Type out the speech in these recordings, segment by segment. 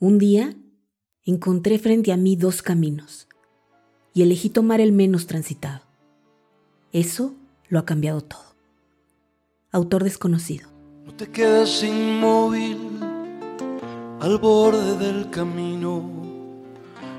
Un día encontré frente a mí dos caminos y elegí tomar el menos transitado. Eso lo ha cambiado todo. Autor desconocido. No te quedes inmóvil al borde del camino.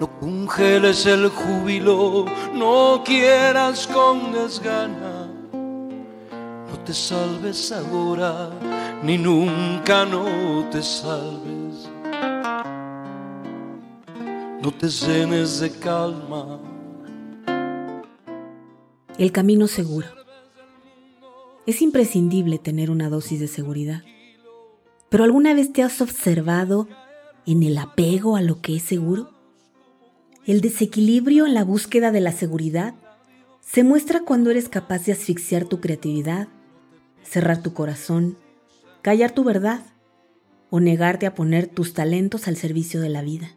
No congeles el júbilo, no quieras con desgana. No te salves ahora, ni nunca no te salves. No te llenes de calma. El camino seguro. Es imprescindible tener una dosis de seguridad. Pero ¿alguna vez te has observado en el apego a lo que es seguro? El desequilibrio en la búsqueda de la seguridad se muestra cuando eres capaz de asfixiar tu creatividad, cerrar tu corazón, callar tu verdad o negarte a poner tus talentos al servicio de la vida.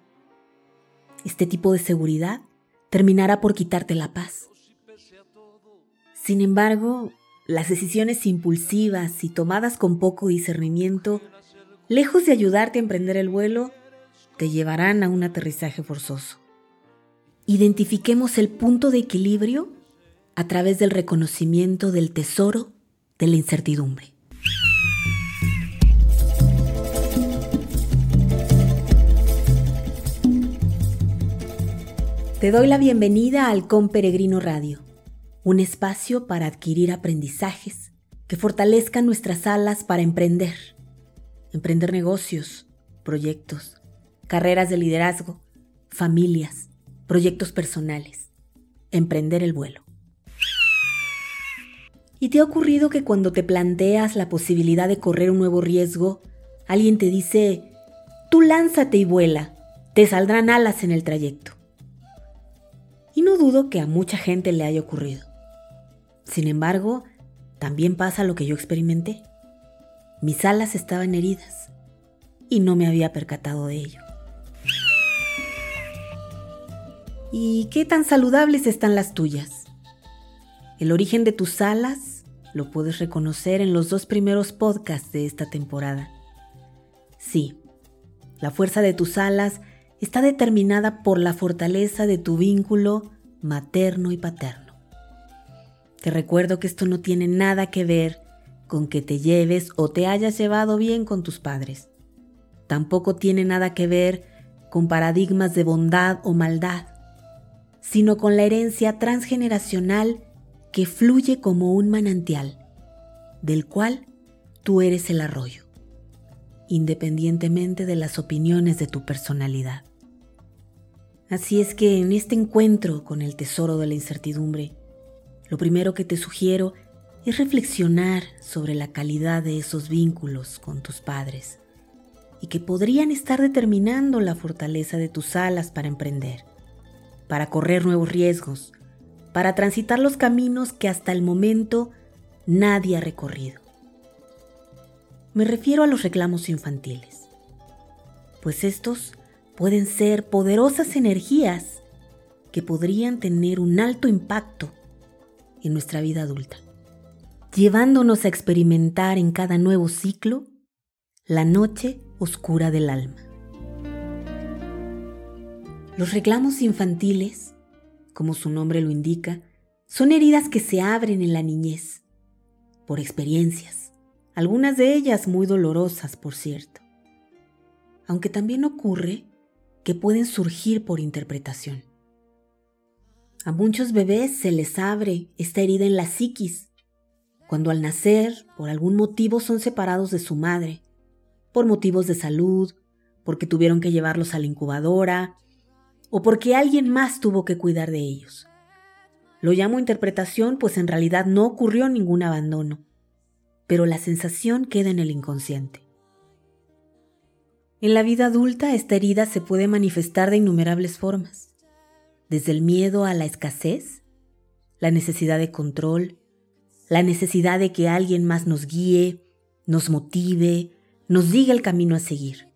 Este tipo de seguridad terminará por quitarte la paz. Sin embargo, las decisiones impulsivas y tomadas con poco discernimiento, lejos de ayudarte a emprender el vuelo, te llevarán a un aterrizaje forzoso. Identifiquemos el punto de equilibrio a través del reconocimiento del tesoro de la incertidumbre. Te doy la bienvenida al Con Peregrino Radio, un espacio para adquirir aprendizajes que fortalezcan nuestras alas para emprender, emprender negocios, proyectos, carreras de liderazgo, familias, proyectos personales, emprender el vuelo. ¿Y te ha ocurrido que cuando te planteas la posibilidad de correr un nuevo riesgo, alguien te dice, tú lánzate y vuela, te saldrán alas en el trayecto? Y no dudo que a mucha gente le haya ocurrido. Sin embargo, también pasa lo que yo experimenté. Mis alas estaban heridas y no me había percatado de ello. ¿Y qué tan saludables están las tuyas? El origen de tus alas lo puedes reconocer en los dos primeros podcasts de esta temporada. Sí, la fuerza de tus alas está determinada por la fortaleza de tu vínculo materno y paterno. Te recuerdo que esto no tiene nada que ver con que te lleves o te hayas llevado bien con tus padres. Tampoco tiene nada que ver con paradigmas de bondad o maldad sino con la herencia transgeneracional que fluye como un manantial, del cual tú eres el arroyo, independientemente de las opiniones de tu personalidad. Así es que en este encuentro con el tesoro de la incertidumbre, lo primero que te sugiero es reflexionar sobre la calidad de esos vínculos con tus padres y que podrían estar determinando la fortaleza de tus alas para emprender para correr nuevos riesgos, para transitar los caminos que hasta el momento nadie ha recorrido. Me refiero a los reclamos infantiles, pues estos pueden ser poderosas energías que podrían tener un alto impacto en nuestra vida adulta, llevándonos a experimentar en cada nuevo ciclo la noche oscura del alma. Los reclamos infantiles, como su nombre lo indica, son heridas que se abren en la niñez, por experiencias, algunas de ellas muy dolorosas, por cierto. Aunque también ocurre que pueden surgir por interpretación. A muchos bebés se les abre esta herida en la psiquis, cuando al nacer, por algún motivo, son separados de su madre, por motivos de salud, porque tuvieron que llevarlos a la incubadora, o porque alguien más tuvo que cuidar de ellos. Lo llamo interpretación, pues en realidad no ocurrió ningún abandono, pero la sensación queda en el inconsciente. En la vida adulta esta herida se puede manifestar de innumerables formas, desde el miedo a la escasez, la necesidad de control, la necesidad de que alguien más nos guíe, nos motive, nos diga el camino a seguir.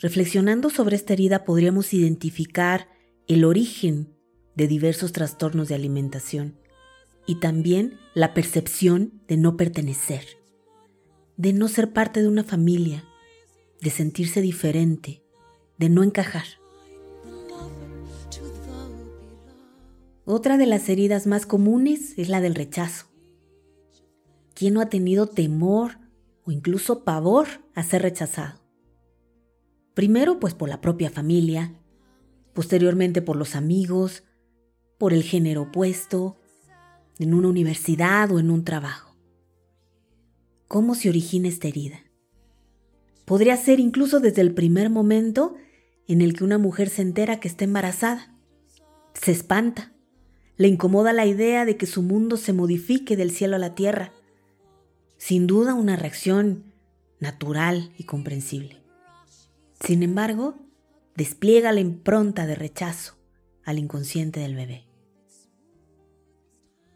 Reflexionando sobre esta herida podríamos identificar el origen de diversos trastornos de alimentación y también la percepción de no pertenecer, de no ser parte de una familia, de sentirse diferente, de no encajar. Otra de las heridas más comunes es la del rechazo. ¿Quién no ha tenido temor o incluso pavor a ser rechazado? Primero pues por la propia familia, posteriormente por los amigos, por el género opuesto, en una universidad o en un trabajo. ¿Cómo se origina esta herida? Podría ser incluso desde el primer momento en el que una mujer se entera que está embarazada. Se espanta. Le incomoda la idea de que su mundo se modifique del cielo a la tierra. Sin duda una reacción natural y comprensible. Sin embargo, despliega la impronta de rechazo al inconsciente del bebé.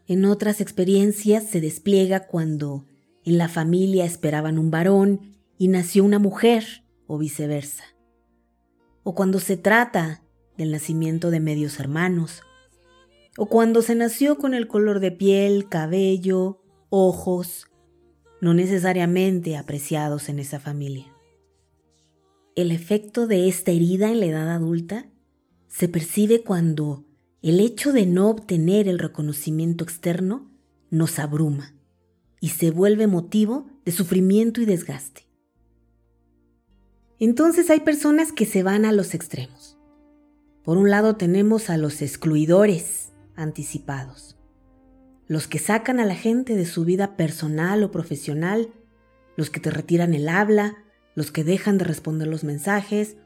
En otras experiencias se despliega cuando en la familia esperaban un varón y nació una mujer o viceversa. O cuando se trata del nacimiento de medios hermanos. O cuando se nació con el color de piel, cabello, ojos, no necesariamente apreciados en esa familia. El efecto de esta herida en la edad adulta se percibe cuando el hecho de no obtener el reconocimiento externo nos abruma y se vuelve motivo de sufrimiento y desgaste. Entonces hay personas que se van a los extremos. Por un lado tenemos a los excluidores anticipados, los que sacan a la gente de su vida personal o profesional, los que te retiran el habla, los que dejan de responder los mensajes,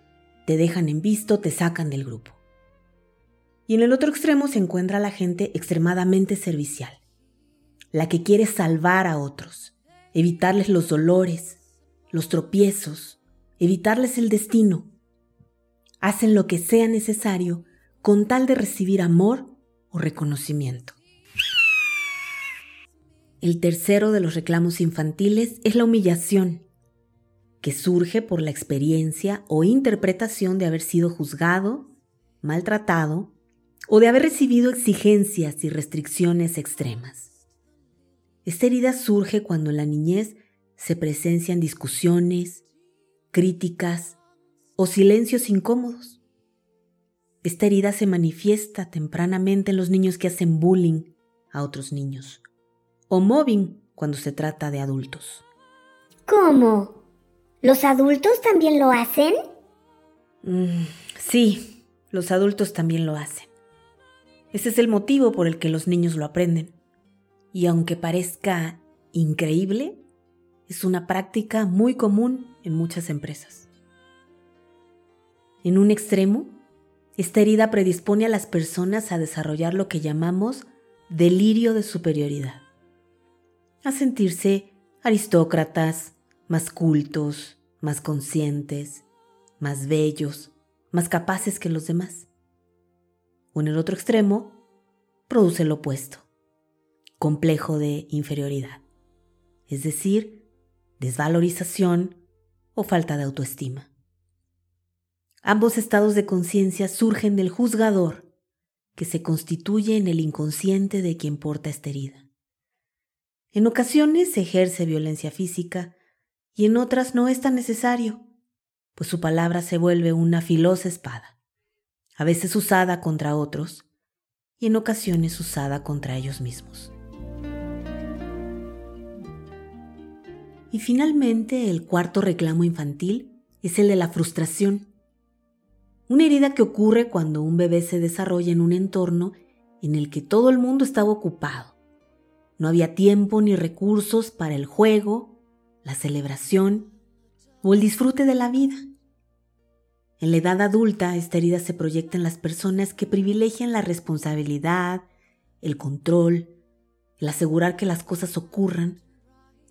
te dejan en visto, te sacan del grupo. Y en el otro extremo se encuentra la gente extremadamente servicial, la que quiere salvar a otros, evitarles los dolores, los tropiezos, evitarles el destino. Hacen lo que sea necesario con tal de recibir amor o reconocimiento. El tercero de los reclamos infantiles es la humillación que surge por la experiencia o interpretación de haber sido juzgado, maltratado o de haber recibido exigencias y restricciones extremas. Esta herida surge cuando en la niñez se presencian discusiones, críticas o silencios incómodos. Esta herida se manifiesta tempranamente en los niños que hacen bullying a otros niños o mobbing cuando se trata de adultos. ¿Cómo? ¿Los adultos también lo hacen? Mm, sí, los adultos también lo hacen. Ese es el motivo por el que los niños lo aprenden. Y aunque parezca increíble, es una práctica muy común en muchas empresas. En un extremo, esta herida predispone a las personas a desarrollar lo que llamamos delirio de superioridad, a sentirse aristócratas, más cultos, más conscientes, más bellos, más capaces que los demás. O en el otro extremo, produce lo opuesto, complejo de inferioridad, es decir, desvalorización o falta de autoestima. Ambos estados de conciencia surgen del juzgador que se constituye en el inconsciente de quien porta esta herida. En ocasiones se ejerce violencia física y en otras no es tan necesario, pues su palabra se vuelve una filosa espada, a veces usada contra otros y en ocasiones usada contra ellos mismos. Y finalmente el cuarto reclamo infantil es el de la frustración, una herida que ocurre cuando un bebé se desarrolla en un entorno en el que todo el mundo estaba ocupado. No había tiempo ni recursos para el juego, la celebración o el disfrute de la vida. En la edad adulta, esta herida se proyecta en las personas que privilegian la responsabilidad, el control, el asegurar que las cosas ocurran,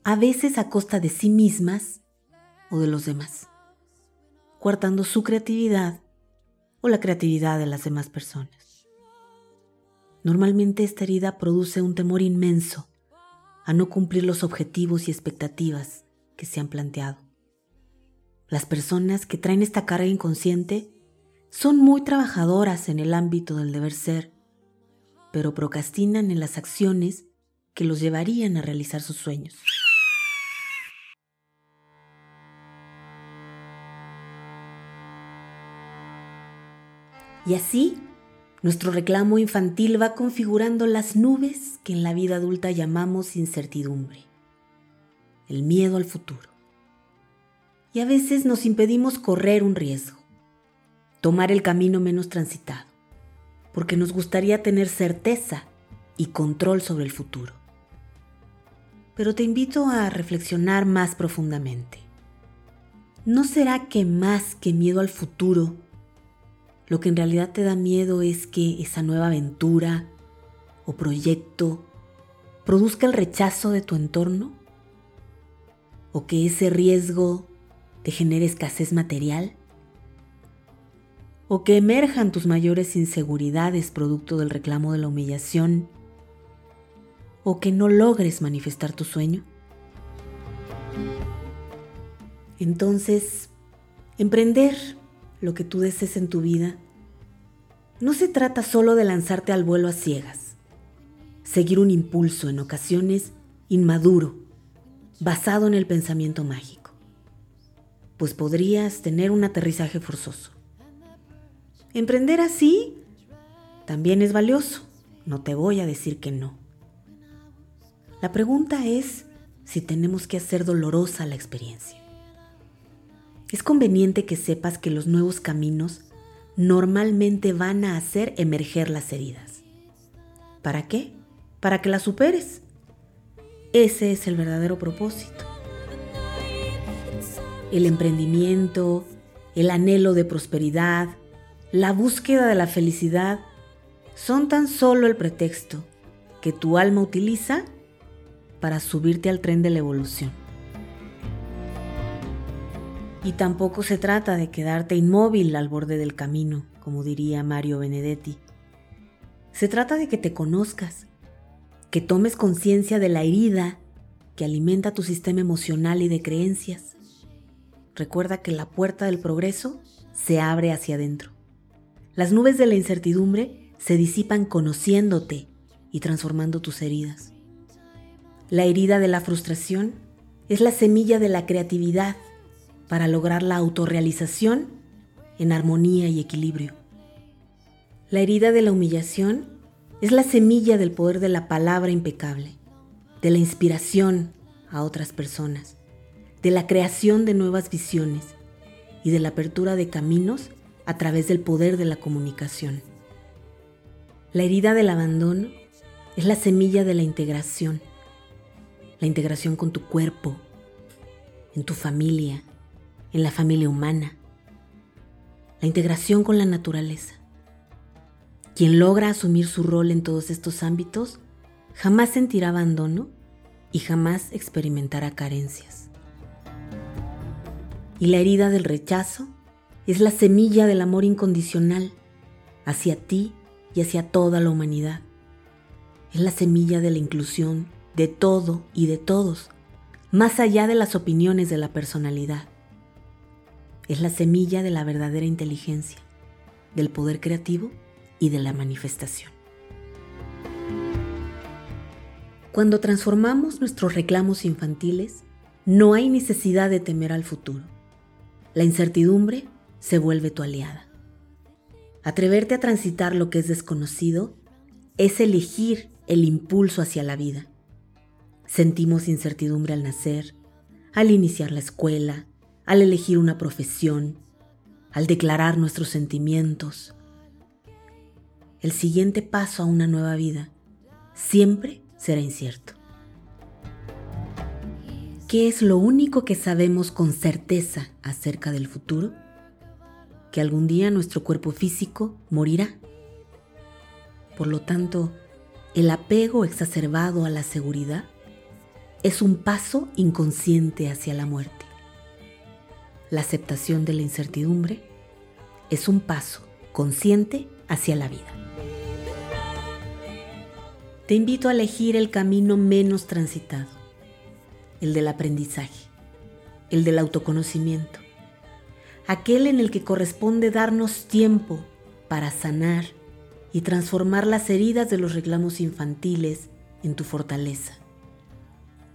a veces a costa de sí mismas o de los demás, coartando su creatividad o la creatividad de las demás personas. Normalmente esta herida produce un temor inmenso a no cumplir los objetivos y expectativas que se han planteado. Las personas que traen esta carga inconsciente son muy trabajadoras en el ámbito del deber ser, pero procrastinan en las acciones que los llevarían a realizar sus sueños. Y así, nuestro reclamo infantil va configurando las nubes que en la vida adulta llamamos incertidumbre, el miedo al futuro. Y a veces nos impedimos correr un riesgo, tomar el camino menos transitado, porque nos gustaría tener certeza y control sobre el futuro. Pero te invito a reflexionar más profundamente. ¿No será que más que miedo al futuro, lo que en realidad te da miedo es que esa nueva aventura o proyecto produzca el rechazo de tu entorno? ¿O que ese riesgo te genere escasez material? ¿O que emerjan tus mayores inseguridades producto del reclamo de la humillación? ¿O que no logres manifestar tu sueño? Entonces, emprender lo que tú desees en tu vida no se trata solo de lanzarte al vuelo a ciegas, seguir un impulso en ocasiones inmaduro, basado en el pensamiento mágico, pues podrías tener un aterrizaje forzoso. Emprender así también es valioso, no te voy a decir que no. La pregunta es si tenemos que hacer dolorosa la experiencia. Es conveniente que sepas que los nuevos caminos normalmente van a hacer emerger las heridas. ¿Para qué? Para que las superes. Ese es el verdadero propósito. El emprendimiento, el anhelo de prosperidad, la búsqueda de la felicidad son tan solo el pretexto que tu alma utiliza para subirte al tren de la evolución. Y tampoco se trata de quedarte inmóvil al borde del camino, como diría Mario Benedetti. Se trata de que te conozcas, que tomes conciencia de la herida que alimenta tu sistema emocional y de creencias. Recuerda que la puerta del progreso se abre hacia adentro. Las nubes de la incertidumbre se disipan conociéndote y transformando tus heridas. La herida de la frustración es la semilla de la creatividad para lograr la autorrealización en armonía y equilibrio. La herida de la humillación es la semilla del poder de la palabra impecable, de la inspiración a otras personas, de la creación de nuevas visiones y de la apertura de caminos a través del poder de la comunicación. La herida del abandono es la semilla de la integración, la integración con tu cuerpo, en tu familia, en la familia humana, la integración con la naturaleza. Quien logra asumir su rol en todos estos ámbitos jamás sentirá abandono y jamás experimentará carencias. Y la herida del rechazo es la semilla del amor incondicional hacia ti y hacia toda la humanidad. Es la semilla de la inclusión de todo y de todos, más allá de las opiniones de la personalidad es la semilla de la verdadera inteligencia, del poder creativo y de la manifestación. Cuando transformamos nuestros reclamos infantiles, no hay necesidad de temer al futuro. La incertidumbre se vuelve tu aliada. Atreverte a transitar lo que es desconocido es elegir el impulso hacia la vida. Sentimos incertidumbre al nacer, al iniciar la escuela, al elegir una profesión, al declarar nuestros sentimientos. El siguiente paso a una nueva vida siempre será incierto. ¿Qué es lo único que sabemos con certeza acerca del futuro? Que algún día nuestro cuerpo físico morirá. Por lo tanto, el apego exacerbado a la seguridad es un paso inconsciente hacia la muerte la aceptación de la incertidumbre es un paso consciente hacia la vida. Te invito a elegir el camino menos transitado, el del aprendizaje, el del autoconocimiento, aquel en el que corresponde darnos tiempo para sanar y transformar las heridas de los reclamos infantiles en tu fortaleza.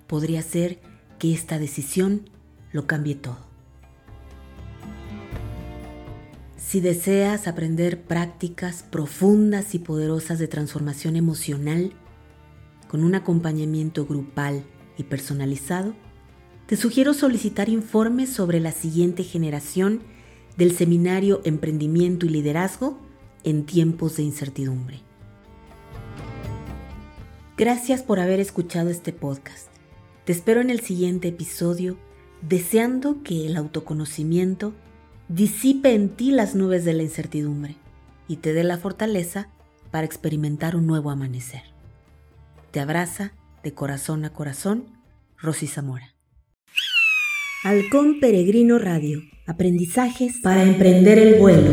Podría ser que esta decisión lo cambie todo. Si deseas aprender prácticas profundas y poderosas de transformación emocional con un acompañamiento grupal y personalizado, te sugiero solicitar informes sobre la siguiente generación del seminario Emprendimiento y Liderazgo en tiempos de incertidumbre. Gracias por haber escuchado este podcast. Te espero en el siguiente episodio, deseando que el autoconocimiento disipe en ti las nubes de la incertidumbre y te dé la fortaleza para experimentar un nuevo amanecer. Te abraza de corazón a corazón, Rosy Zamora. Halcón Peregrino Radio. Aprendizajes para emprender el vuelo.